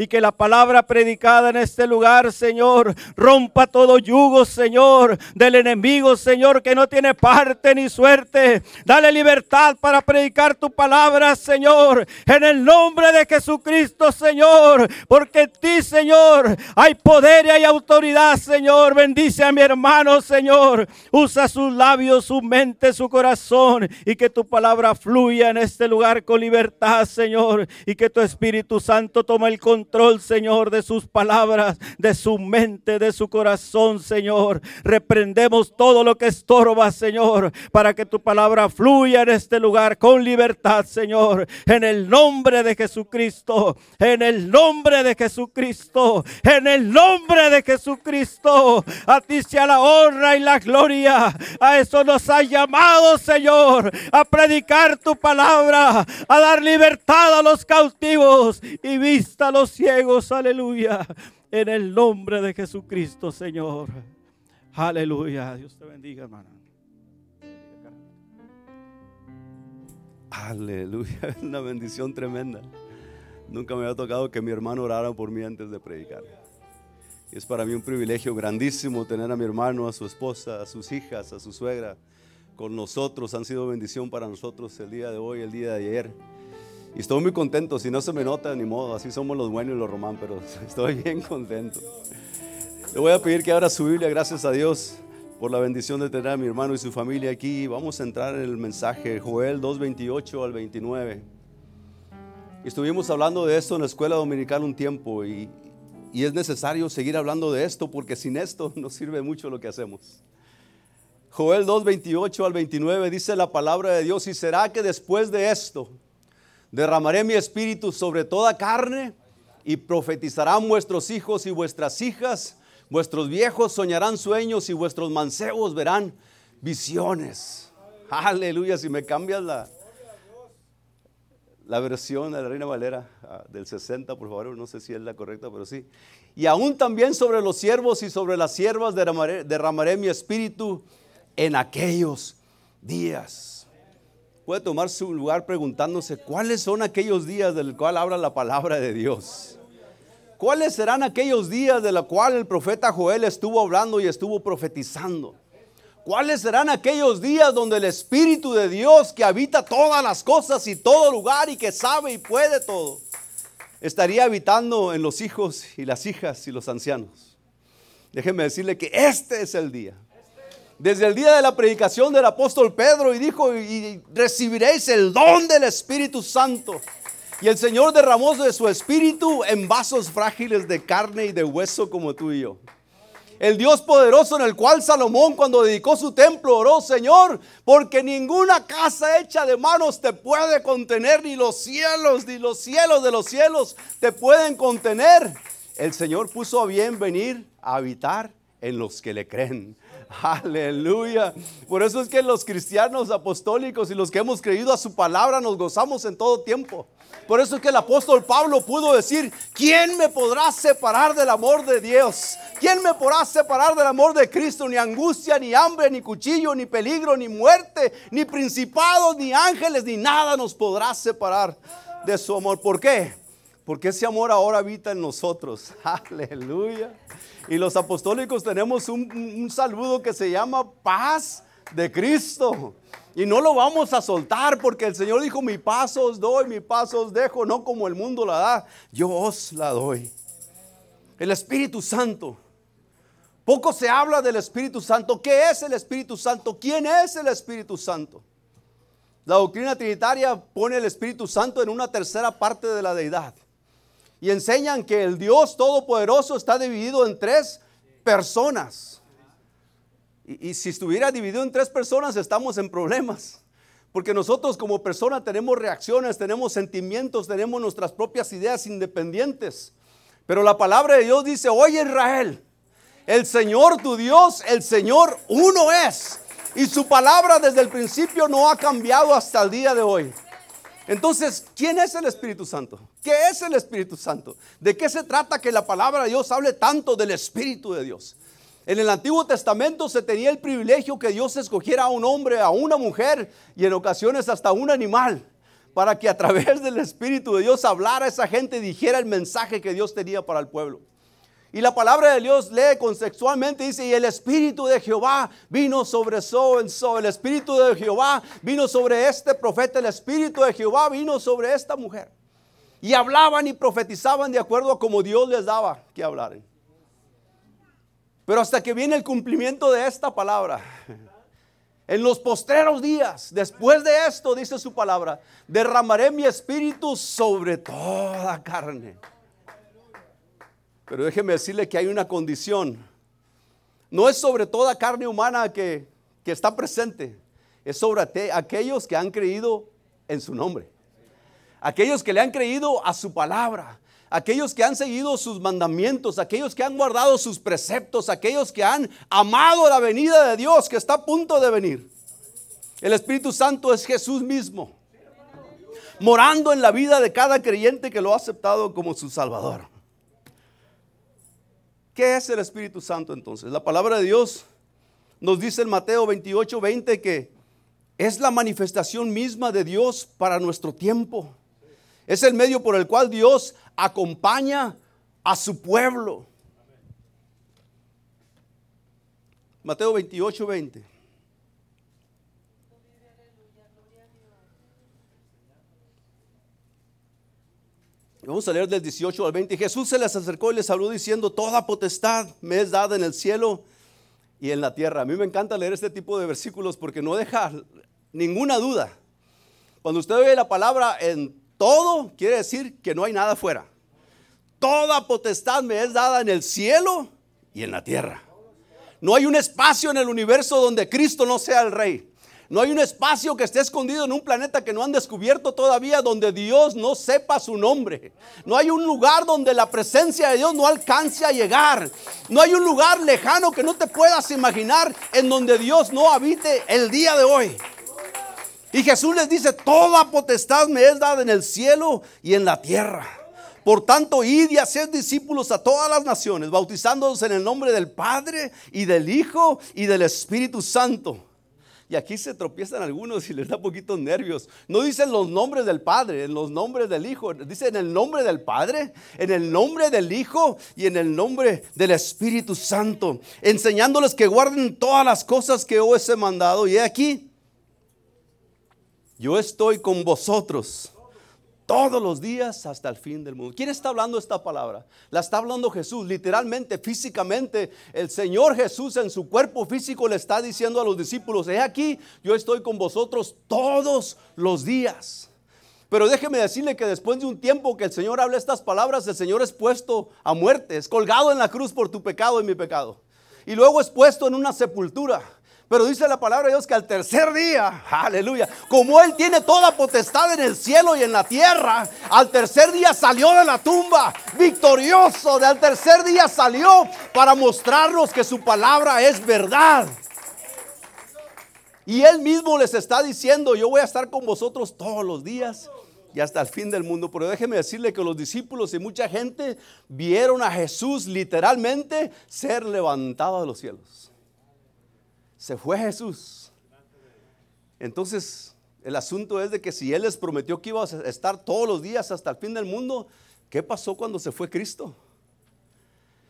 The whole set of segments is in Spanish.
Y que la palabra predicada en este lugar, Señor, rompa todo yugo, Señor, del enemigo, Señor, que no tiene parte ni suerte. Dale libertad para predicar tu palabra, Señor, en el nombre de Jesucristo, Señor. Porque en ti, Señor, hay poder y hay autoridad, Señor. Bendice a mi hermano, Señor. Usa sus labios, su mente, su corazón. Y que tu palabra fluya en este lugar con libertad, Señor. Y que tu Espíritu Santo tome el control, Señor, de sus palabras, de su mente, de su corazón, Señor. Reprendemos todo lo que estorba, Señor, para que tu palabra fluya en este lugar con libertad, Señor. En el nombre de Jesucristo, en el nombre de Jesucristo, en el nombre de Jesucristo. A ti sea la honra y la gloria. A eso nos ha llamado, Señor, a predicar tu palabra, a dar libertad a los cautivos y vista a los ciegos. Aleluya. En el nombre de Jesucristo, Señor. Aleluya. Dios te bendiga, hermano. Aleluya. Es una bendición tremenda. Nunca me había tocado que mi hermano orara por mí antes de predicar. Y es para mí un privilegio grandísimo tener a mi hermano, a su esposa, a sus hijas, a su suegra con nosotros. Han sido bendición para nosotros el día de hoy, el día de ayer. Y estoy muy contento. Si no se me nota, ni modo. Así somos los buenos y los román, pero estoy bien contento. Le voy a pedir que abra su Biblia, gracias a Dios por la bendición de tener a mi hermano y su familia aquí. Vamos a entrar en el mensaje, Joel 2.28 al 29. Estuvimos hablando de esto en la escuela dominical un tiempo y, y es necesario seguir hablando de esto porque sin esto no sirve mucho lo que hacemos. Joel 2.28 al 29 dice la palabra de Dios y será que después de esto derramaré mi espíritu sobre toda carne y profetizarán vuestros hijos y vuestras hijas, vuestros viejos soñarán sueños y vuestros mancebos verán visiones. Aleluya, si me cambias la, la versión de la Reina Valera ah, del 60, por favor, no sé si es la correcta, pero sí. Y aún también sobre los siervos y sobre las siervas derramaré, derramaré mi espíritu en aquellos días. Puede tomar su lugar preguntándose cuáles son aquellos días del cual habla la palabra de Dios. ¿Cuáles serán aquellos días de los cuales el profeta Joel estuvo hablando y estuvo profetizando? ¿Cuáles serán aquellos días donde el Espíritu de Dios que habita todas las cosas y todo lugar y que sabe y puede todo, estaría habitando en los hijos y las hijas y los ancianos? Déjenme decirle que este es el día. Desde el día de la predicación del apóstol Pedro y dijo, y recibiréis el don del Espíritu Santo. Y el Señor derramó de su Espíritu en vasos frágiles de carne y de hueso como tú y yo el Dios poderoso en el cual Salomón cuando dedicó su templo oró, Señor, porque ninguna casa hecha de manos te puede contener, ni los cielos, ni los cielos de los cielos te pueden contener. El Señor puso a bien venir a habitar en los que le creen. Aleluya. Por eso es que los cristianos apostólicos y los que hemos creído a su palabra nos gozamos en todo tiempo. Por eso es que el apóstol Pablo pudo decir, ¿quién me podrá separar del amor de Dios? ¿Quién me podrá separar del amor de Cristo? Ni angustia, ni hambre, ni cuchillo, ni peligro, ni muerte, ni principados, ni ángeles, ni nada nos podrá separar de su amor. ¿Por qué? Porque ese amor ahora habita en nosotros. Aleluya. Y los apostólicos tenemos un, saludo que se llama paz de Cristo. Y no lo vamos a soltar porque el Señor dijo, mi paso os doy, mi paso os dejo, no como el mundo la da, yo os la doy. El Espíritu Santo. Poco se habla del Espíritu Santo. ¿Qué es el Espíritu Santo? ¿Quién es el Espíritu Santo? La doctrina trinitaria pone el Espíritu Santo en una tercera parte de la deidad. Y enseñan que el Dios Todopoderoso está dividido en tres personas. Y, si estuviera dividido en tres personas, estamos en problemas. Porque nosotros como persona tenemos reacciones, tenemos sentimientos, tenemos nuestras propias ideas independientes. Pero la palabra de Dios dice, oye Israel, el Señor tu Dios, el Señor uno es. Y su palabra desde el principio no ha cambiado hasta el día de hoy. Entonces, ¿quién es el Espíritu Santo? ¿Qué es el Espíritu Santo? ¿De qué se trata que la palabra de Dios hable tanto del Espíritu de Dios? En el Antiguo Testamento se tenía el privilegio que Dios escogiera a un hombre, a una mujer y en ocasiones hasta un animal para que a través del Espíritu de Dios hablara a esa gente y dijera el mensaje que Dios tenía para el pueblo. Y la palabra de Dios lee contextualmente, dice, y el Espíritu de Jehová vino sobre So en So, el Espíritu de Jehová vino sobre este profeta, el Espíritu de Jehová vino sobre esta mujer. Y hablaban y profetizaban de acuerdo a como Dios les daba que hablaran. Pero hasta que viene el cumplimiento de esta palabra, en los postreros días, después de esto, dice su palabra, derramaré mi espíritu sobre toda carne. Pero déjeme decirle que hay una condición. No es sobre toda carne humana que, que está presente, es sobre aquellos que han creído en su nombre. Aquellos que le han creído a su palabra, aquellos que han seguido sus mandamientos, aquellos que han guardado sus preceptos, aquellos que han amado la venida de Dios que está a punto de venir. El Espíritu Santo es Jesús mismo, morando en la vida de cada creyente que lo ha aceptado como su Salvador. ¿Qué es el Espíritu Santo entonces? La palabra de Dios nos dice en Mateo 28, 20 que es la manifestación misma de Dios para nuestro tiempo. Es el medio por el cual Dios acompaña a su pueblo. Mateo 28, 20. Vamos a leer del 18 al 20. Jesús se les acercó y les habló diciendo, toda potestad me es dada en el cielo y en la tierra. A mí me encanta leer este tipo de versículos porque no deja ninguna duda. Cuando usted ve la palabra en todo, quiere decir que no hay nada afuera. Toda potestad me es dada en el cielo y en la tierra. No hay un espacio en el universo donde Cristo no sea el rey. No hay un espacio que esté escondido en un planeta que no han descubierto todavía donde Dios no sepa su nombre. No hay un lugar donde la presencia de Dios no alcance a llegar. No hay un lugar lejano que no te puedas imaginar en donde Dios no habite el día de hoy. Y Jesús les dice, toda potestad me es dada en el cielo y en la tierra. Por tanto, id y haced discípulos a todas las naciones, bautizándolos en el nombre del Padre y del Hijo y del Espíritu Santo y aquí se tropiezan algunos y les da poquitos nervios. No dicen los nombres del Padre, en los nombres del Hijo. Dicen en el nombre del Padre, en el nombre del Hijo y en el nombre del Espíritu Santo. Enseñándoles que guarden todas las cosas que os he mandado. Y aquí, yo estoy con vosotros todos los días hasta el fin del mundo. ¿Quién está hablando esta palabra? La está hablando Jesús, literalmente, físicamente. El Señor Jesús en su cuerpo físico le está diciendo a los discípulos, he aquí, yo estoy con vosotros todos los días. Pero déjeme decirle que después de un tiempo que el Señor habla estas palabras, el Señor es puesto a muerte, es colgado en la cruz por tu pecado y mi pecado. Y luego es puesto en una sepultura. Pero dice la palabra de Dios que al tercer día, aleluya, como Él tiene toda potestad en el cielo y en la tierra, al tercer día salió de la tumba victorioso. De al tercer día salió para mostrarnos que su palabra es verdad. Y Él mismo les está diciendo, yo voy a estar con vosotros todos los días y hasta el fin del mundo. Pero déjeme decirle que los discípulos y mucha gente vieron a Jesús literalmente ser levantado de los cielos se fue Jesús. Entonces, el asunto es de que si Él les prometió que iba a estar todos los días hasta el fin del mundo, ¿qué pasó cuando se fue Cristo?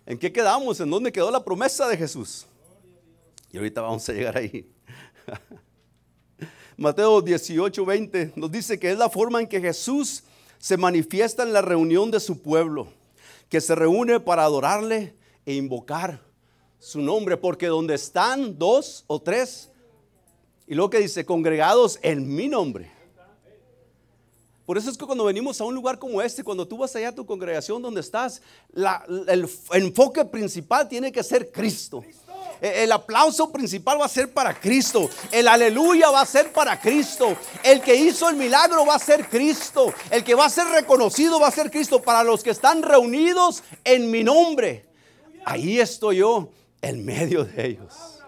¿En qué quedamos? ¿En dónde quedó la promesa de Jesús? Y ahorita vamos a llegar ahí. Mateo 18, 20 nos dice que es la forma en que Jesús se manifiesta en la reunión de su pueblo, que se reúne para adorarle e invocar su nombre, porque donde están dos o tres, y luego que dice, congregados en mi nombre. Por eso es que cuando venimos a un lugar como este, cuando tú vas allá a tu congregación donde estás, el enfoque principal tiene que ser Cristo. E, el aplauso principal va a ser para Cristo. El aleluya va a ser para Cristo. El que hizo el milagro va a ser Cristo. El que va a ser reconocido va a ser Cristo. Para los que están reunidos en mi nombre. Ahí estoy yo en medio de ellos.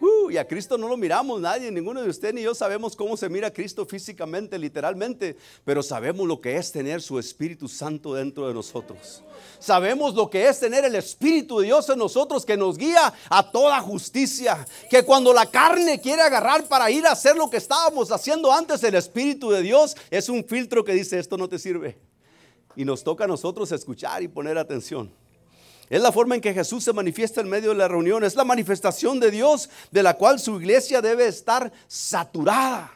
Uh, y a Cristo no lo miramos nadie, ninguno de usted ni yo sabemos cómo se mira a Cristo físicamente, literalmente, pero sabemos lo que es tener su Espíritu Santo dentro de nosotros. Sabemos lo que es tener el Espíritu de Dios en nosotros que nos guía a toda justicia. Que cuando la carne quiere agarrar para ir a hacer lo que estábamos haciendo antes, el Espíritu de Dios es un filtro que dice esto no te sirve. Y nos toca a nosotros escuchar y poner atención. Es la forma en que Jesús se manifiesta en medio de la reunión. Es la manifestación de Dios de la cual su iglesia debe estar saturada.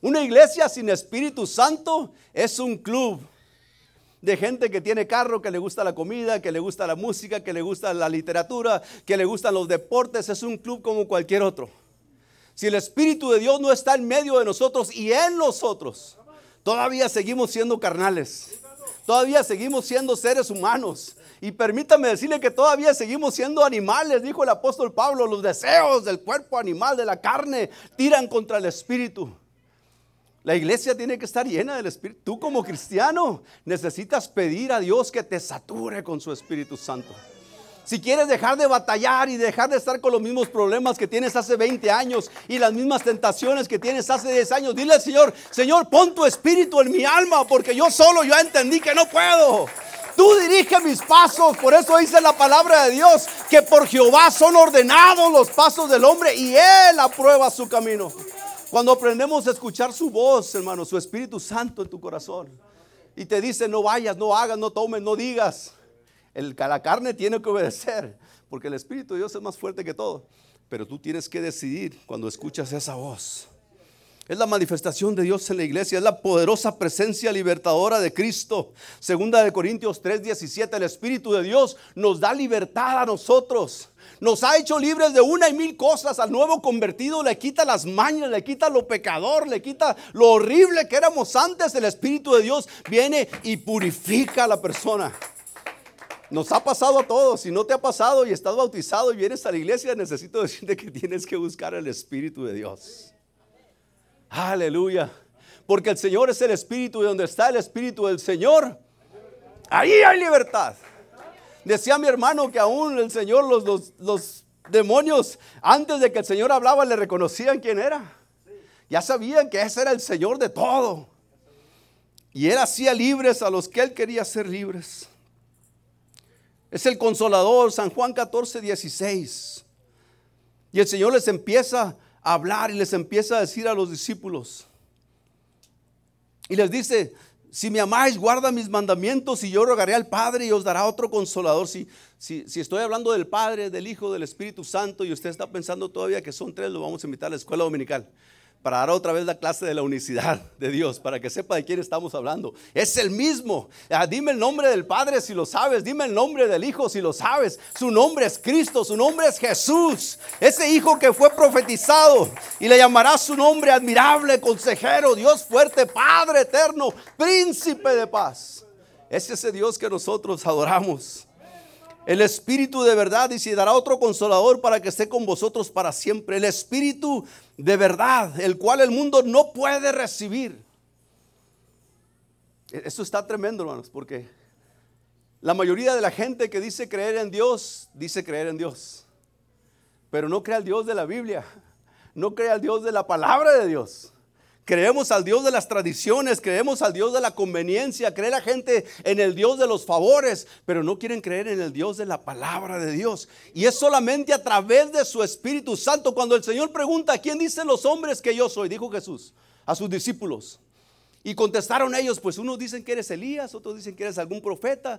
Una iglesia sin Espíritu Santo es un club de gente que tiene carro, que le gusta la comida, que le gusta la música, que le gusta la literatura, que le gustan los deportes. Es un club como cualquier otro. Si el Espíritu de Dios no está en medio de nosotros y en nosotros, todavía seguimos siendo carnales. Todavía seguimos siendo seres humanos. Y permítame decirle que todavía seguimos siendo animales, dijo el apóstol Pablo. Los deseos del cuerpo animal, de la carne, tiran contra el espíritu. La iglesia tiene que estar llena del Espíritu. Tú como cristiano necesitas pedir a Dios que te sature con su Espíritu Santo. Si quieres dejar de batallar y dejar de estar con los mismos problemas que tienes hace 20 años y las mismas tentaciones que tienes hace 10 años, dile al Señor, Señor, pon tu espíritu en mi alma porque yo solo ya entendí que no puedo. Tú dirige mis pasos. Por eso dice la palabra de Dios que por Jehová son ordenados los pasos del hombre y Él aprueba su camino. Cuando aprendemos a escuchar su voz, hermano, su Espíritu Santo en tu corazón. Y te dice, no vayas, no hagas, no tomes, no digas. El, la carne tiene que obedecer, porque el Espíritu de Dios es más fuerte que todo. Pero tú tienes que decidir cuando escuchas esa voz. Es la manifestación de Dios en la iglesia, es la poderosa presencia libertadora de Cristo. Segunda de Corintios 3:17, el Espíritu de Dios nos da libertad a nosotros. Nos ha hecho libres de una y mil cosas. Al nuevo convertido le quita las mañas, le quita lo pecador, le quita lo horrible que éramos antes. El Espíritu de Dios viene y purifica a la persona. Nos ha pasado a todos. Si no te ha pasado y estás bautizado y vienes a la iglesia, necesito decirte que tienes que buscar el Espíritu de Dios. Aleluya. Porque el Señor es el Espíritu y donde está el Espíritu del Señor, ahí hay libertad. Decía mi hermano que aún el Señor, los, los, demonios, antes de que el Señor hablaba, le reconocían quién era. Ya sabían que ese era el Señor de todo. Y Él hacía libres a los que Él quería ser libres. Es el consolador, San Juan 14, 16. Y el Señor les empieza hablar y les empieza a decir a los discípulos. Y les dice, si me amáis, guarda mis mandamientos y yo rogaré al Padre y os dará otro consolador. Si, si, si, estoy hablando del Padre, del Hijo, del Espíritu Santo y usted está pensando todavía que son tres, lo vamos a invitar a la escuela dominical para dar otra vez la clase de la unicidad de Dios, para que sepa de quién estamos hablando. Es el mismo. Ah, dime el nombre del Padre si lo sabes, dime el nombre del Hijo si lo sabes. Su nombre es Cristo, su nombre es Jesús, ese Hijo que fue profetizado y le llamará su nombre admirable, consejero, Dios fuerte, Padre eterno, príncipe de paz. Es ese Dios que nosotros adoramos. El Espíritu de verdad y se dará otro consolador para que esté con vosotros para siempre. El Espíritu de verdad, el cual el mundo no puede recibir. E-, Esto está tremendo, hermanos, porque la mayoría de la gente que dice creer en Dios, dice creer en Dios. Pero no cree al Dios de la Biblia, no cree al Dios de la palabra de Dios. Creemos al Dios de las tradiciones, creemos al Dios de la conveniencia, cree la gente en el Dios de los favores, pero no quieren creer en el Dios de la palabra de Dios. Y es solamente a través de su Espíritu Santo. Cuando el Señor pregunta, ¿quién dicen los hombres que yo soy? Dijo Jesús a sus discípulos. Y contestaron ellos, pues unos dicen que eres Elías, otros dicen que eres algún profeta.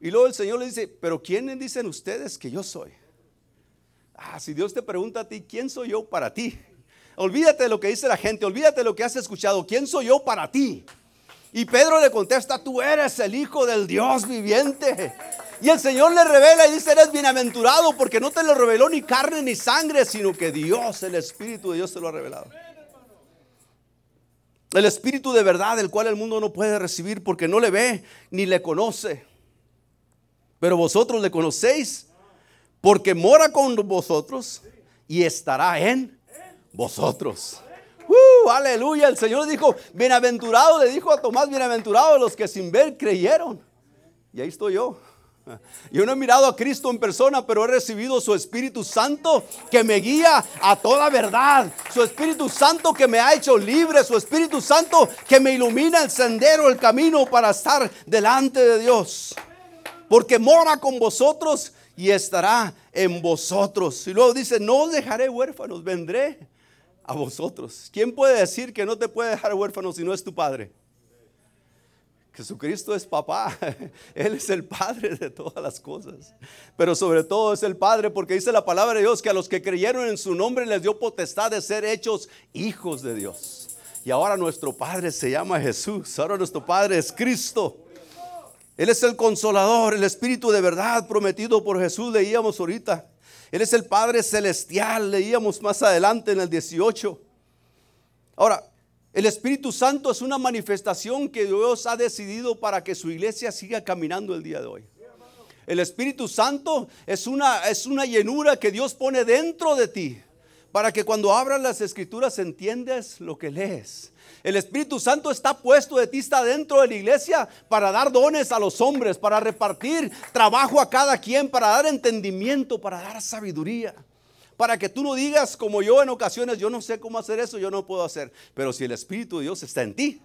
Y luego el Señor le dice, pero ¿quiénes dicen ustedes que yo soy? Ah, si Dios te pregunta a ti, ¿quién soy yo para ti? Olvídate de lo que dice la gente, olvídate de lo que has escuchado. ¿Quién soy yo para ti? Y Pedro le contesta, tú eres el Hijo del Dios viviente. Y el Señor le revela y dice, eres bienaventurado porque no te lo reveló ni carne ni sangre, sino que Dios, el Espíritu de Dios te lo ha revelado. El Espíritu de verdad, el cual el mundo no puede recibir porque no le ve ni le conoce. Pero vosotros le conocéis porque mora con vosotros y estará en vosotros. Uh, aleluya. El Señor dijo, bienaventurado, le dijo a Tomás, bienaventurado los que sin ver creyeron. Y ahí estoy yo. Yo no he mirado a Cristo en persona, pero he recibido su Espíritu Santo que me guía a toda verdad. Su Espíritu Santo que me ha hecho libre. Su Espíritu Santo que me ilumina el sendero, el camino para estar delante de Dios. Porque mora con vosotros y estará en vosotros. Y luego dice, no os dejaré huérfanos, vendré a vosotros. ¿Quién puede decir que no te puede dejar huérfano si no es tu Padre? Jesucristo es papá, Él es el Padre de todas las cosas. Pero sobre todo es el Padre porque dice la palabra de Dios que a los que creyeron en su nombre les dio potestad de ser hechos hijos de Dios. Y ahora nuestro Padre se llama Jesús, ahora nuestro Padre es Cristo. Él es el consolador, el Espíritu de verdad prometido por Jesús, leíamos ahorita. Él es el Padre celestial, leíamos más adelante en el 18. Ahora, el Espíritu Santo es una manifestación que Dios ha decidido para que su iglesia siga caminando el día de hoy. El Espíritu Santo es una, es una llenura que Dios pone dentro de ti para que cuando abras las escrituras entiendas lo que lees. El Espíritu Santo está puesto de ti, está dentro de la iglesia para dar dones a los hombres, para repartir trabajo a cada quien, para dar entendimiento, para dar sabiduría para que tú no digas como yo en ocasiones, yo no sé cómo hacer eso, yo no puedo hacer. Pero si el Espíritu de Dios está en ti,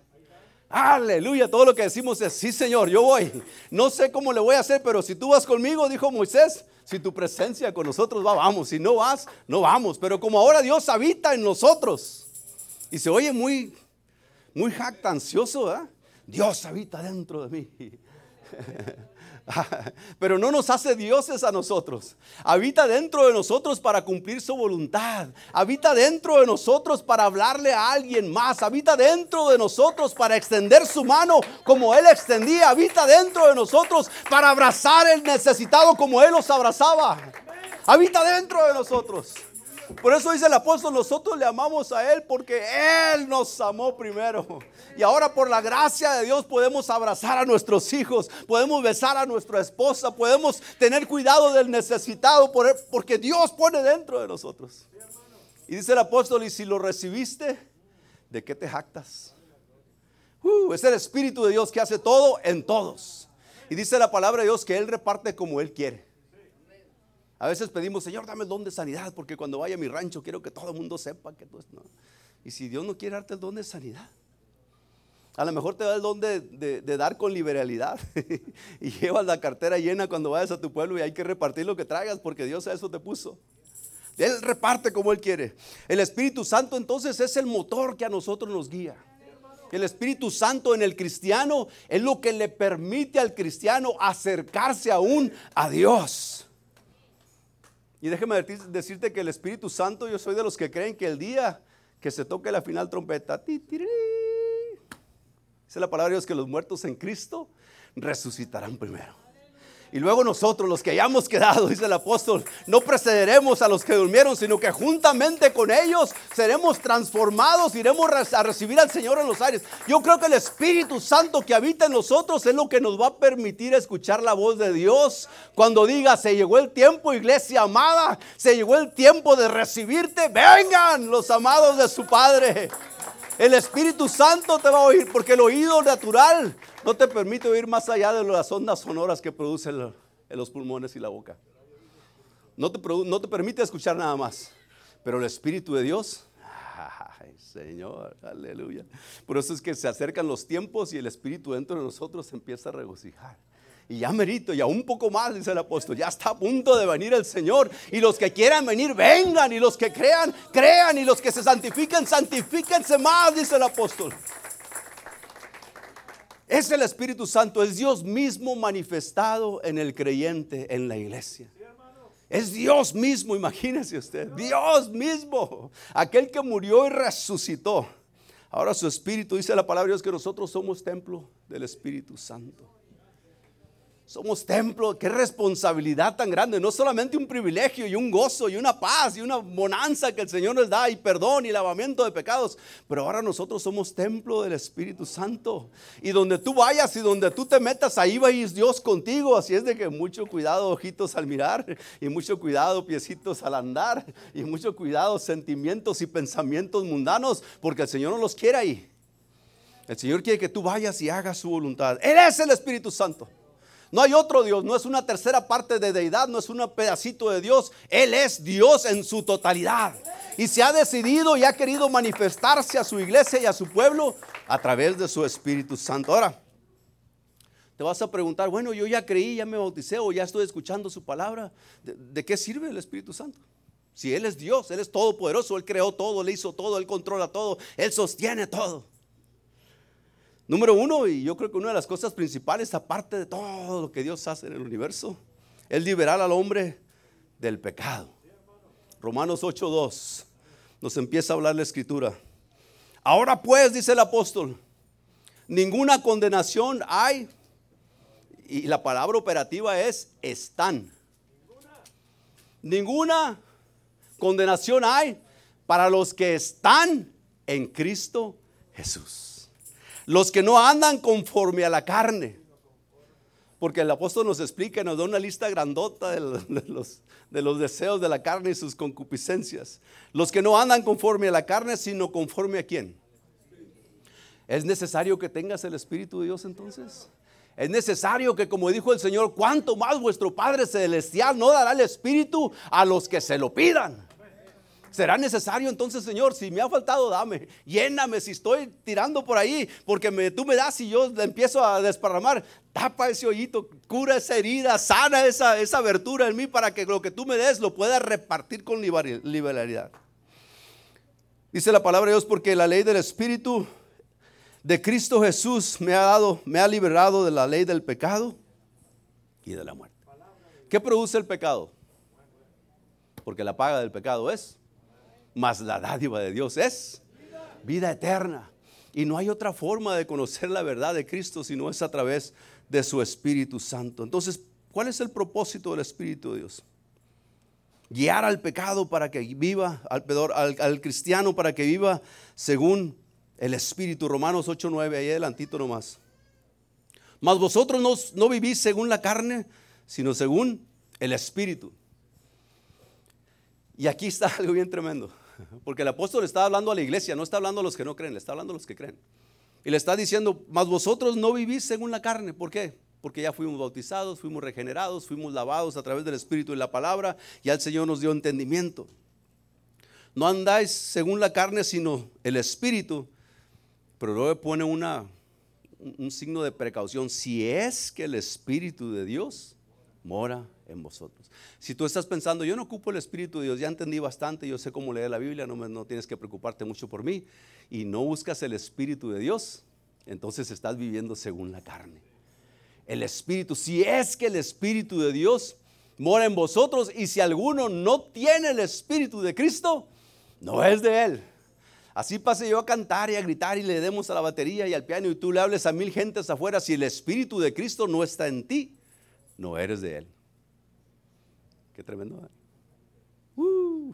aleluya, todo lo que decimos es, sí Señor, yo voy. No sé cómo le voy a hacer, pero si tú vas conmigo, dijo Moisés, si tu presencia con nosotros va, vamos. Si no vas, no vamos. Pero como ahora Dios habita en nosotros, y se oye muy, muy jactancioso. Dios habita dentro de mí. Pero no nos hace dioses a nosotros. Habita dentro de nosotros para cumplir su voluntad. Habita dentro de nosotros para hablarle a alguien más. Habita dentro de nosotros para extender su mano como Él extendía. Habita dentro de nosotros para abrazar el necesitado como Él los abrazaba. Habita dentro de nosotros. Por eso dice el apóstol, nosotros le amamos a Él porque Él nos amó primero. Y ahora por la gracia de Dios podemos abrazar a nuestros hijos, podemos besar a nuestra esposa, podemos tener cuidado del necesitado porque Dios pone dentro de nosotros. Y dice el apóstol, y si lo recibiste, ¿de qué te jactas? Uh, es el Espíritu de Dios que hace todo en todos. Y dice la palabra de Dios que Él reparte como Él quiere. A veces pedimos, Señor, dame el don de sanidad, porque cuando vaya a mi rancho quiero que todo el mundo sepa que tú es. No. Y si Dios no quiere darte el don de sanidad, a lo mejor te da el don de, dar con liberalidad y llevas la cartera llena cuando vayas a tu pueblo y hay que repartir lo que traigas porque Dios a eso te puso. Él reparte como Él quiere. El Espíritu Santo entonces es el motor que a nosotros nos guía. El Espíritu Santo en el cristiano es lo que le permite al cristiano acercarse aún a Dios. Y déjeme decirte que el Espíritu Santo, yo soy de los que creen que el día que se toque la final trompeta, Dice la palabra de Dios que los muertos en Cristo resucitarán primero. Y luego nosotros, los que hayamos quedado, dice el apóstol, no precederemos a los que durmieron, sino que juntamente con ellos seremos transformados, iremos a recibir al Señor en los aires. Yo creo que el Espíritu Santo que habita en nosotros es lo que nos va a permitir escuchar la voz de Dios cuando diga, se llegó el tiempo, iglesia amada, se llegó el tiempo de recibirte, vengan los amados de su Padre. El Espíritu Santo te va a oír porque el oído natural no te permite oír más allá de las ondas sonoras que producen los pulmones y la boca. No te, no te permite escuchar nada más. Pero el Espíritu de Dios, Señor, aleluya. Por eso es que se acercan los tiempos y el Espíritu dentro de nosotros empieza a regocijar. Y ya merito, y aún un poco más, dice el apóstol, ya está a punto de venir el Señor. Y los que quieran venir, vengan. Y los que crean, crean. Y los que se santifiquen, santifíquense más, dice el apóstol. Es el Espíritu Santo, es Dios mismo manifestado en el creyente, en la iglesia. Es Dios mismo, imagínese usted, Dios mismo, aquel que murió y resucitó. Ahora su Espíritu, dice la palabra de Dios, que nosotros somos templo del Espíritu Santo. Somos templo, qué responsabilidad tan grande, no solamente un privilegio y un gozo y una paz y una bonanza que el Señor nos da y perdón y lavamiento de pecados, pero ahora nosotros somos templo del Espíritu Santo. Y donde tú vayas y donde tú te metas, ahí va a ir Dios contigo, así es de que mucho cuidado ojitos al mirar y mucho cuidado piecitos al andar y mucho cuidado sentimientos y pensamientos mundanos, porque el Señor no los quiere ahí. El Señor quiere que tú vayas y hagas su voluntad. Él es el Espíritu Santo. No hay otro Dios, no es una tercera parte de deidad, no es un pedacito de Dios. Él es Dios en su totalidad. Y se ha decidido y ha querido manifestarse a su iglesia y a su pueblo a través de su Espíritu Santo. Ahora, te vas a preguntar, bueno, yo ya creí, ya me bauticé o ya estoy escuchando su palabra. ¿De, qué sirve el Espíritu Santo? Si Él es Dios, Él es todopoderoso, Él creó todo, Él hizo todo, Él controla todo, Él sostiene todo. Número uno, y yo creo que una de las cosas principales, aparte de todo lo que Dios hace en el universo, es liberar al hombre del pecado. Romanos 8.2 nos empieza a hablar la escritura. Ahora pues, dice el apóstol, ninguna condenación hay y la palabra operativa es están. Ninguna condenación hay para los que están en Cristo Jesús. Los que no andan conforme a la carne. Porque el apóstol nos explica, nos da una lista grandota de los, de los deseos de la carne y sus concupiscencias. Los que no andan conforme a la carne, sino conforme a quién. ¿Es necesario que tengas el Espíritu de Dios entonces? Es necesario que, como dijo el Señor, cuanto más vuestro Padre Celestial no dará el Espíritu a los que se lo pidan. Será necesario entonces, Señor, si me ha faltado, dame, lléname, si estoy tirando por ahí, porque tú me das y yo empiezo a desparramar, tapa ese hoyito, cura esa herida, sana esa, esa abertura en mí para que lo que tú me des lo pueda repartir con liberalidad. Dice la palabra de Dios, porque la ley del Espíritu de Cristo Jesús me ha dado, me ha liberado de la ley del pecado y de la muerte. ¿Qué produce el pecado? Porque la paga del pecado es, más la dádiva de Dios es vida eterna. Y no hay otra forma de conocer la verdad de Cristo si no es a través de su Espíritu Santo. Entonces, ¿cuál es el propósito del Espíritu de Dios? Guiar al pecado para que viva, al, al, al cristiano para que viva según el Espíritu, Romanos 8, 9, ahí adelantito nomás. Mas vosotros no, no vivís según la carne, sino según el Espíritu. Y aquí está algo bien tremendo, porque el apóstol está hablando a la iglesia, no está hablando a los que no creen, le está hablando a los que creen. Y le está diciendo, mas vosotros no vivís según la carne, ¿por qué? Porque ya fuimos bautizados, fuimos regenerados, fuimos lavados a través del Espíritu y la palabra, y el Señor nos dio entendimiento. No andáis según la carne, sino el Espíritu. Pero luego pone una, un signo de precaución. Si es que el Espíritu de Dios mora en vosotros. Si tú estás pensando, yo no ocupo el Espíritu de Dios, ya entendí bastante, yo sé cómo leer la Biblia, no, no tienes que preocuparte mucho por mí, y no buscas el Espíritu de Dios, entonces estás viviendo según la carne. El Espíritu, si es que el Espíritu de Dios mora en vosotros, y si alguno no tiene el Espíritu de Cristo, no es de Él. Así pase yo a cantar y a gritar y le demos a la batería y al piano y tú le hables a mil gentes afuera. Si el Espíritu de Cristo no está en ti, no eres de Él. Qué tremendo. ¿eh? Uh.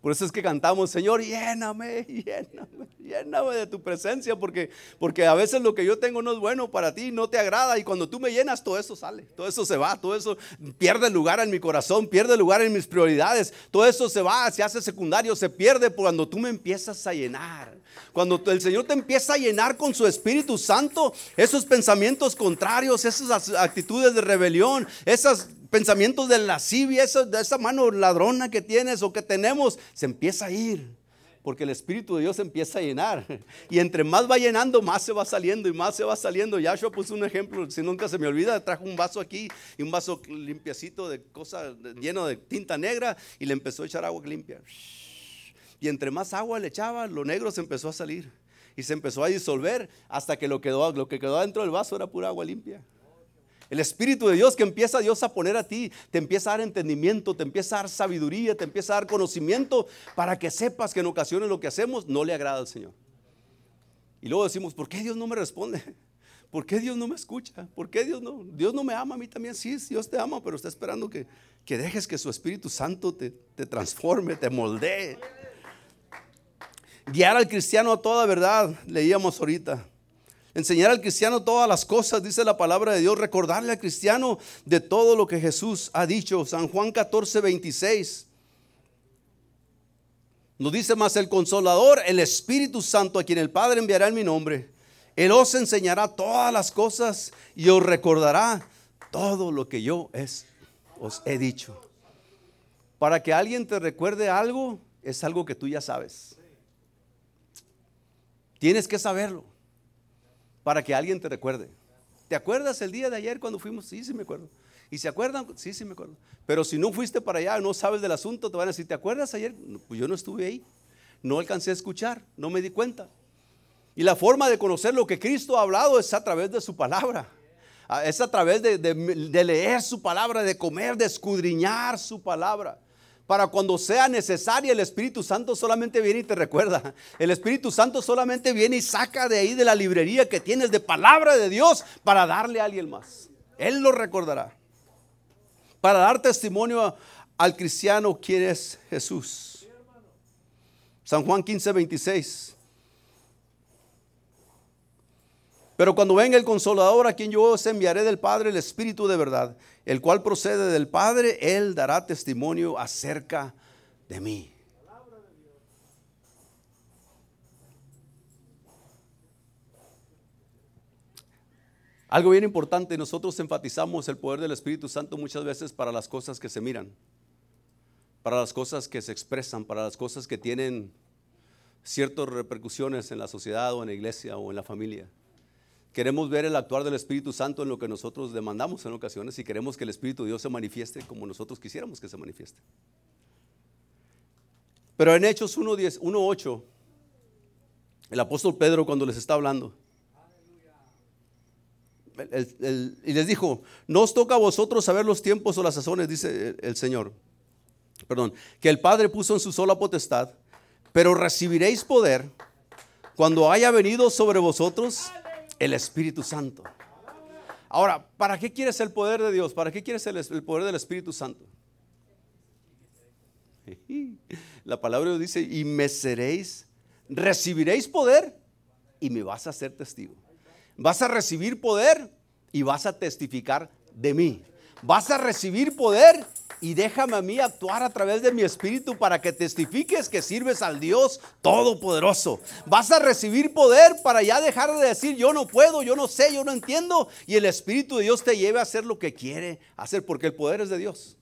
Por eso es que cantamos, Señor, lléname, lléname, lléname de tu presencia, porque, porque a veces lo que yo tengo no es bueno para ti, no te agrada, y cuando tú me llenas, todo eso sale, todo eso se va, todo eso pierde lugar en mi corazón, pierde lugar en mis prioridades, todo eso se va, se hace secundario, se pierde cuando tú me empiezas a llenar. Cuando el Señor te empieza a llenar con su Espíritu Santo, esos pensamientos contrarios, esas actitudes de rebelión, esas pensamientos de lascivia, esa, de esa mano ladrona que tienes o que tenemos, se empieza a ir. Porque el Espíritu de Dios empieza a llenar. Y entre más va llenando, más se va saliendo y más se va saliendo. Yahshua puso un ejemplo, si nunca se me olvida, trajo un vaso aquí y un vaso limpiacito de cosas lleno de tinta negra y le empezó a echar agua limpia. Y entre más agua le echaba, lo negro se empezó a salir. Y se empezó a disolver hasta que lo, lo que quedó dentro del vaso era pura agua limpia. El Espíritu de Dios que empieza Dios a poner a ti, te empieza a dar entendimiento, te empieza a dar sabiduría, te empieza a dar conocimiento para que sepas que en ocasiones lo que hacemos no le agrada al Señor. Y luego decimos, ¿por qué Dios no me responde? ¿Por qué Dios no me escucha? ¿Por qué Dios no? Dios no me ama a mí también. Sí, Dios te ama, pero está esperando que, que dejes que su Espíritu Santo te, te transforme, te moldee. Guiar al cristiano a toda verdad, leíamos ahorita. Enseñar al cristiano todas las cosas, dice la palabra de Dios. Recordarle al cristiano de todo lo que Jesús ha dicho. San Juan 14, 26. Nos dice más el consolador, el Espíritu Santo, a quien el Padre enviará en mi nombre. Él os enseñará todas las cosas y os recordará todo lo que yo es, os he dicho. Para que alguien te recuerde algo, es algo que tú ya sabes. Tienes que saberlo para que alguien te recuerde. ¿Te acuerdas el día de ayer cuando fuimos? Sí, sí me acuerdo. ¿Y se acuerdan? Sí, sí me acuerdo. Pero si no fuiste para allá, no sabes del asunto, te van a decir, ¿te acuerdas ayer? Pues yo no estuve ahí. No alcancé a escuchar, no me di cuenta. Y la forma de conocer lo que Cristo ha hablado es a través de su palabra. Ah, es a través de, de leer su palabra, de comer, de escudriñar su palabra para cuando sea necesaria, el Espíritu Santo solamente viene y te recuerda. El Espíritu Santo solamente viene y saca de ahí de la librería que tienes de palabra de Dios para darle a alguien más. Él lo recordará. Para dar testimonio al cristiano quién es Jesús. San Juan 15, 26. Pero cuando venga el consolador a quien yo os enviaré del Padre, el Espíritu de verdad, el cual procede del Padre, Él dará testimonio acerca de mí. Algo bien importante, nosotros enfatizamos el poder del Espíritu Santo muchas veces para las cosas que se miran, para las cosas que se expresan, para las cosas que tienen ciertas repercusiones en la sociedad o en la iglesia o en la familia. Queremos ver el actuar del Espíritu Santo en lo que nosotros demandamos en ocasiones y queremos que el Espíritu de Dios se manifieste como nosotros quisiéramos que se manifieste. Pero en Hechos 1.8, el apóstol Pedro cuando les está hablando, y les dijo, no os toca a vosotros saber los tiempos o las sazones, dice el, el Señor, perdón, que el Padre puso en su sola potestad, pero recibiréis poder cuando haya venido sobre vosotros el Espíritu Santo. Ahora, ¿para qué quieres el poder de Dios? ¿Para qué quieres el, poder del Espíritu Santo? La palabra dice, y me seréis, recibiréis poder y me vas a ser testigo. Vas a recibir poder y vas a testificar de mí. Vas a recibir poder y déjame a mí actuar a través de mi espíritu para que testifiques que sirves al Dios Todopoderoso. Vas a recibir poder para ya dejar de decir yo no puedo, yo no sé, yo no entiendo y el Espíritu de Dios te lleve a hacer lo que quiere hacer porque el poder es de Dios.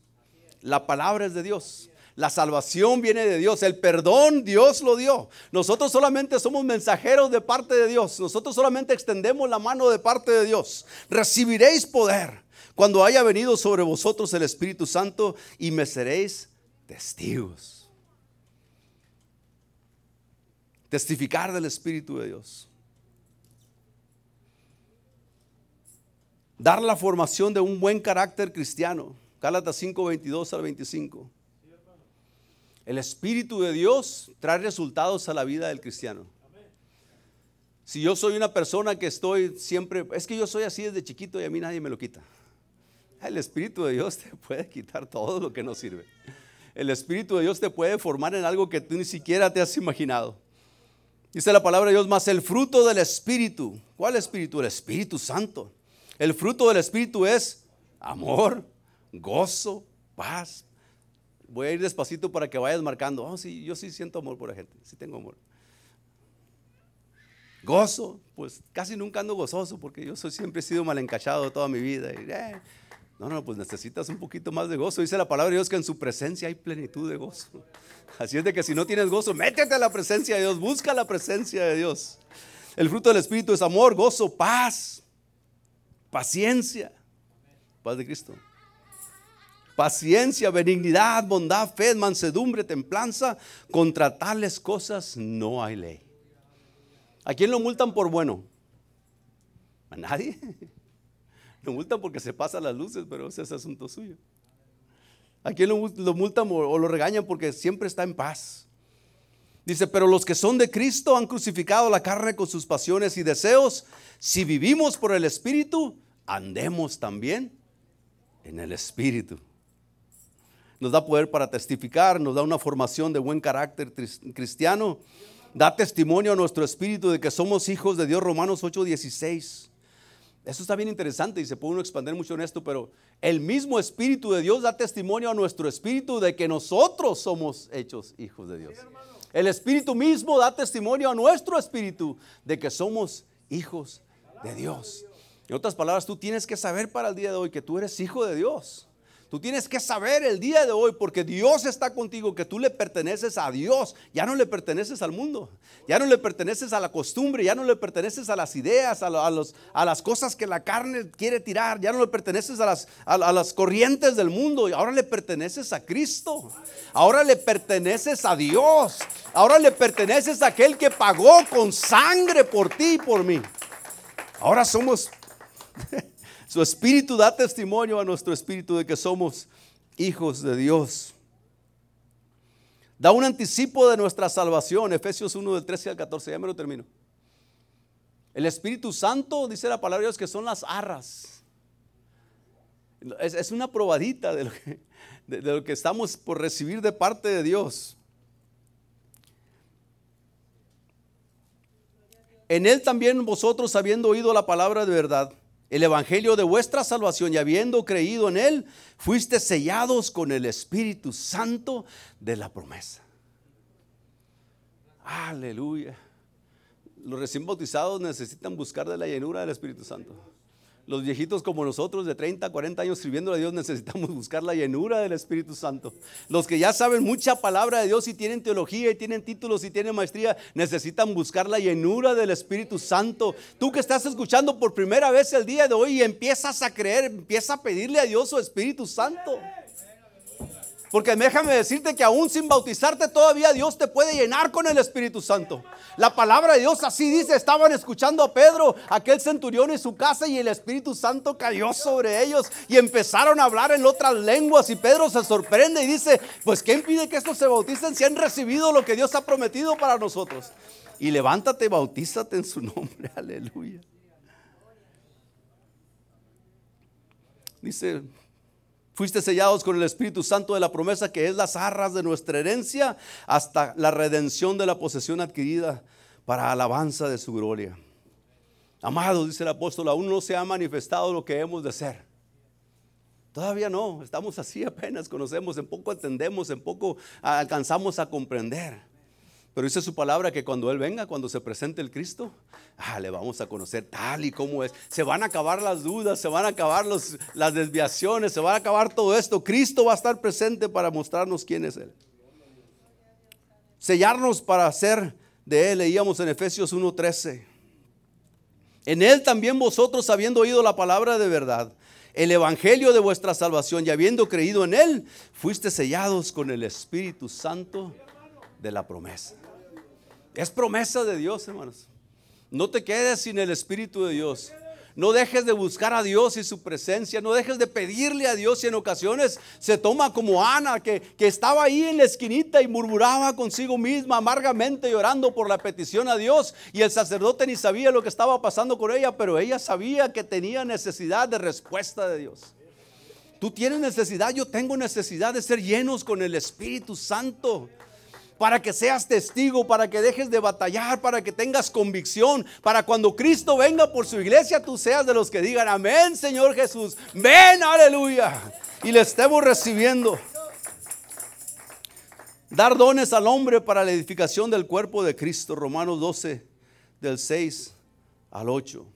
La palabra es de Dios. La salvación viene de Dios, el perdón Dios lo dio. Nosotros solamente somos mensajeros de parte de Dios. Nosotros solamente extendemos la mano de parte de Dios. Recibiréis poder cuando haya venido sobre vosotros el Espíritu Santo y me seréis testigos. Testificar del Espíritu de Dios. Dar la formación de un buen carácter cristiano. Gálatas 5, 22 al 25. El Espíritu de Dios trae resultados a la vida del cristiano. Si yo soy una persona que estoy siempre, es que yo soy así desde chiquito y a mí nadie me lo quita. El Espíritu de Dios te puede quitar todo lo que no sirve. El Espíritu de Dios te puede formar en algo que tú ni siquiera te has imaginado. Dice la palabra de Dios, más el fruto del Espíritu. ¿Cuál Espíritu? El Espíritu Santo. El fruto del Espíritu es amor, gozo, paz. Voy a ir despacito para que vayas marcando. Oh, sí, yo sí siento amor por la gente. Sí tengo amor. Gozo, pues casi nunca ando gozoso porque yo soy, siempre he sido mal encachado toda mi vida. Eh, no, no, pues necesitas un poquito más de gozo. Dice la palabra de Dios que en su presencia hay plenitud de gozo. Así es de que si no tienes gozo, métete a la presencia de Dios, busca la presencia de Dios. El fruto del Espíritu es amor, gozo, paz, paciencia. Paz de Cristo. Paciencia, benignidad, bondad, fe, mansedumbre, templanza. Contra tales cosas no hay ley. ¿A quién lo multan por bueno? ¿A nadie? Lo multan porque se pasa las luces, pero ese es asunto suyo. ¿A quién lo, multan o lo regañan porque siempre está en paz? Dice, pero los que son de Cristo han crucificado la carne con sus pasiones y deseos. Si vivimos por el Espíritu, andemos también en el Espíritu. Nos da poder para testificar, nos da una formación de buen carácter cristiano, da testimonio a nuestro espíritu de que somos hijos de Dios, Romanos 8:16. Eso está bien interesante y se puede uno expandir mucho en esto, pero el mismo Espíritu de Dios da testimonio a nuestro espíritu de que nosotros somos hechos hijos de Dios. El Espíritu mismo da testimonio a nuestro espíritu de que somos hijos de Dios. En otras palabras, tú tienes que saber para el día de hoy que tú eres hijo de Dios. Tú tienes que saber el día de hoy, porque Dios está contigo, que tú le perteneces a Dios. Ya no le perteneces al mundo. Ya no le perteneces a la costumbre. Ya no le perteneces a las ideas, a, los, a las cosas que la carne quiere tirar. Ya no le perteneces a las, a, las corrientes del mundo. Ahora le perteneces a Cristo. Ahora le perteneces a Dios. Ahora le perteneces a aquel que pagó con sangre por ti y por mí. Ahora somos Su espíritu da testimonio a nuestro espíritu de que somos hijos de Dios. Da un anticipo de nuestra salvación, Efesios 1 del 13 al 14, ya me lo termino. El Espíritu Santo, dice la palabra de Dios, que son las arras. Es, una probadita de lo, que, de lo que estamos por recibir de parte de Dios. En Él también vosotros, habiendo oído la palabra de verdad, el evangelio de vuestra salvación y habiendo creído en él, fuiste sellados con el Espíritu Santo de la promesa. Aleluya. Los recién bautizados necesitan buscar de la llenura del Espíritu Santo. Los viejitos como nosotros de 30, 40 años sirviendo a Dios necesitamos buscar la llenura del Espíritu Santo. Los que ya saben mucha palabra de Dios y tienen teología y tienen títulos y tienen maestría necesitan buscar la llenura del Espíritu Santo. Tú que estás escuchando por primera vez el día de hoy y empiezas a creer, empieza a pedirle a Dios su Espíritu Santo. Porque déjame decirte que aún sin bautizarte todavía Dios te puede llenar con el Espíritu Santo. La palabra de Dios así dice, estaban escuchando a Pedro, aquel centurión en su casa y el Espíritu Santo cayó sobre ellos y empezaron a hablar en otras lenguas y Pedro se sorprende y dice, pues ¿qué impide que estos se bauticen si han recibido lo que Dios ha prometido para nosotros? Y levántate, bautízate en su nombre, aleluya. Dice Fuiste sellados con el Espíritu Santo de la promesa que es las arras de nuestra herencia hasta la redención de la posesión adquirida para alabanza de su gloria. Amados, dice el apóstol, aún no se ha manifestado lo que hemos de ser. Todavía no, estamos así apenas, conocemos, en poco entendemos, en poco alcanzamos a comprender. Pero dice su palabra que cuando Él venga, cuando se presente el Cristo, ah, le vamos a conocer tal y como es. Se van a acabar las dudas, se van a acabar las desviaciones, se va a acabar todo esto. Cristo va a estar presente para mostrarnos quién es Él. Sellarnos para ser de Él, leíamos en Efesios 1:13. En Él también vosotros, habiendo oído la palabra de verdad, el evangelio de vuestra salvación y habiendo creído en Él, fuiste sellados con el Espíritu Santo de la promesa. Es promesa de Dios, hermanos. No te quedes sin el Espíritu de Dios. No dejes de buscar a Dios y su presencia. No dejes de pedirle a Dios y en ocasiones se toma como Ana que, que, estaba ahí en la esquinita y murmuraba consigo misma amargamente llorando por la petición a Dios. Y el sacerdote ni sabía lo que estaba pasando con ella, pero ella sabía que tenía necesidad de respuesta de Dios. Tú tienes necesidad, yo tengo necesidad de ser llenos con el Espíritu Santo para que seas testigo, para que dejes de batallar, para que tengas convicción, para cuando Cristo venga por su iglesia, tú seas de los que digan, amén, Señor Jesús, ven, aleluya, y le estemos recibiendo. Dar dones al hombre para la edificación del cuerpo de Cristo, Romanos 12, del 6 al 8.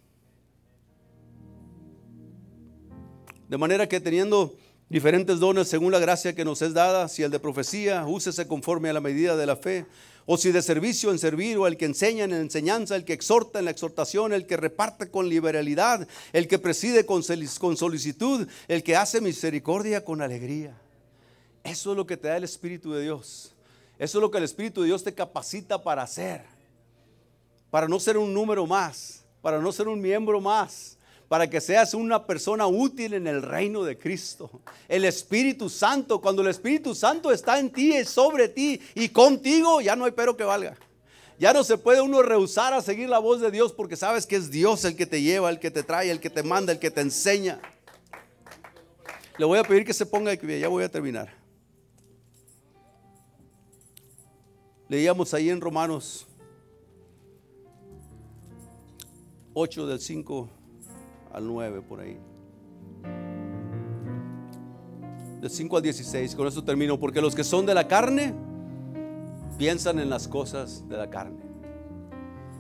De manera que teniendo diferentes dones según la gracia que nos es dada, si el de profecía, úsese conforme a la medida de la fe, o si de servicio en servir, o el que enseña en enseñanza, el que exhorta en la exhortación, el que reparte con liberalidad, el que preside con solicitud, el que hace misericordia con alegría. Eso es lo que te da el Espíritu de Dios. Eso es lo que el Espíritu de Dios te capacita para hacer. Para no ser un número más, para no ser un miembro más, para que seas una persona útil en el reino de Cristo. El Espíritu Santo, cuando el Espíritu Santo está en ti, es sobre ti y contigo, ya no hay pero que valga. Ya no se puede uno rehusar a seguir la voz de Dios porque sabes que es Dios el que te lleva, el que te trae, el que te manda, el que te enseña. Le voy a pedir que se ponga de ya voy a terminar. Leíamos ahí en Romanos 8 del 5 al 9 por ahí. De 5 al 16, con eso termino, porque los que son de la carne piensan en las cosas de la carne.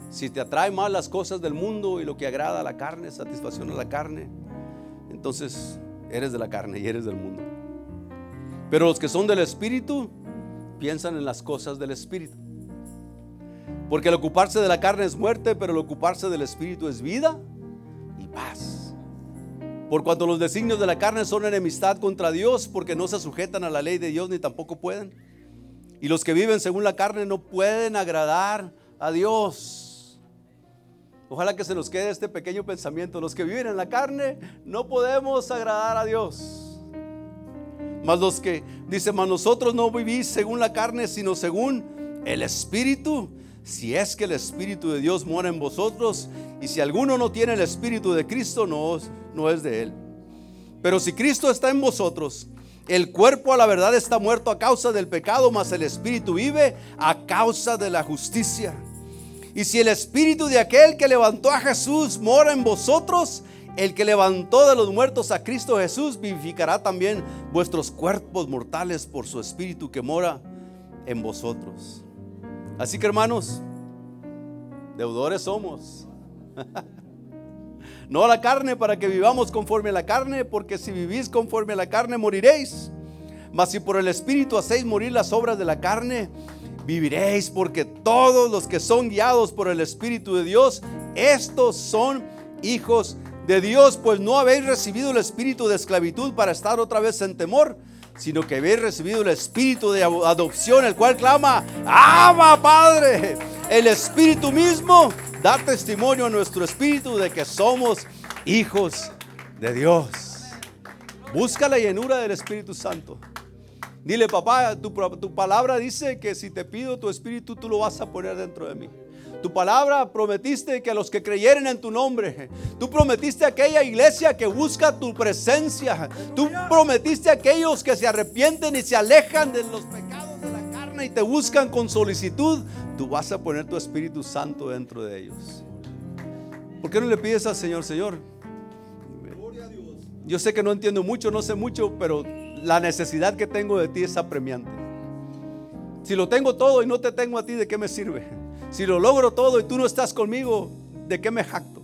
Si te atrae más las cosas del mundo y lo que agrada a la carne, satisfacción a la carne, entonces eres de la carne y eres del mundo. Pero los que son del Espíritu piensan en las cosas del Espíritu. Porque el ocuparse de la carne es muerte, pero el ocuparse del Espíritu es vida paz. Por cuanto los designios de la carne son enemistad contra Dios, porque no se sujetan a la ley de Dios ni tampoco pueden. Y los que viven según la carne no pueden agradar a Dios. Ojalá que se nos quede este pequeño pensamiento. Los que viven en la carne no podemos agradar a Dios. Mas los que, dice, mas nosotros no vivís según la carne, sino según el Espíritu. Si es que el Espíritu de Dios mora en vosotros, y si alguno no tiene el Espíritu de Cristo, no, es de él. Pero si Cristo está en vosotros, el cuerpo a la verdad está muerto a causa del pecado, mas el Espíritu vive a causa de la justicia. Y si el Espíritu de aquel que levantó a Jesús mora en vosotros, el que levantó de los muertos a Cristo Jesús vivificará también vuestros cuerpos mortales por su Espíritu que mora en vosotros. Así que hermanos, deudores somos. No a la carne para que vivamos conforme a la carne, porque si vivís conforme a la carne moriréis. Mas si por el Espíritu hacéis morir las obras de la carne, viviréis, porque todos los que son guiados por el Espíritu de Dios, estos son hijos de Dios, pues no habéis recibido el espíritu de esclavitud para estar otra vez en temor, sino que habéis recibido el espíritu de adopción, el cual clama, ¡Ama, Padre! El espíritu mismo da testimonio a nuestro espíritu de que somos hijos de Dios. Busca la llenura del Espíritu Santo. Dile, papá, tu, palabra dice que si te pido tu espíritu, tú lo vas a poner dentro de mí. Tu palabra prometiste que a los que creyeren en tu nombre, tú prometiste a aquella iglesia que busca tu presencia, tú prometiste a aquellos que se arrepienten y se alejan de los pecados y te buscan con solicitud, tú vas a poner tu Espíritu Santo dentro de ellos. ¿Por qué no le pides al Señor, Señor? Yo sé que no entiendo mucho, no sé mucho, pero la necesidad que tengo de ti es apremiante. Si lo tengo todo y no te tengo a ti, ¿de qué me sirve? Si lo logro todo y tú no estás conmigo, ¿de qué me jacto?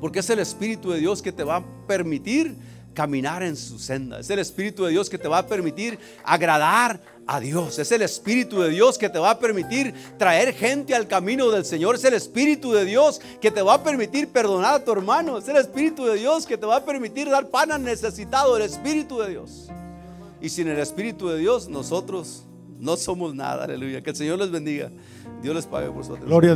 Porque es el Espíritu de Dios que te va a permitir caminar en su senda. Es el Espíritu de Dios que te va a permitir agradar a Dios. Es el Espíritu de Dios que te va a permitir traer gente al camino del Señor. Es el Espíritu de Dios que te va a permitir perdonar a tu hermano. Es el Espíritu de Dios que te va a permitir dar pan al necesitado. El Espíritu de Dios. Y sin el Espíritu de Dios, nosotros no somos nada. Aleluya. Que el Señor les bendiga. Dios les pague por su atención.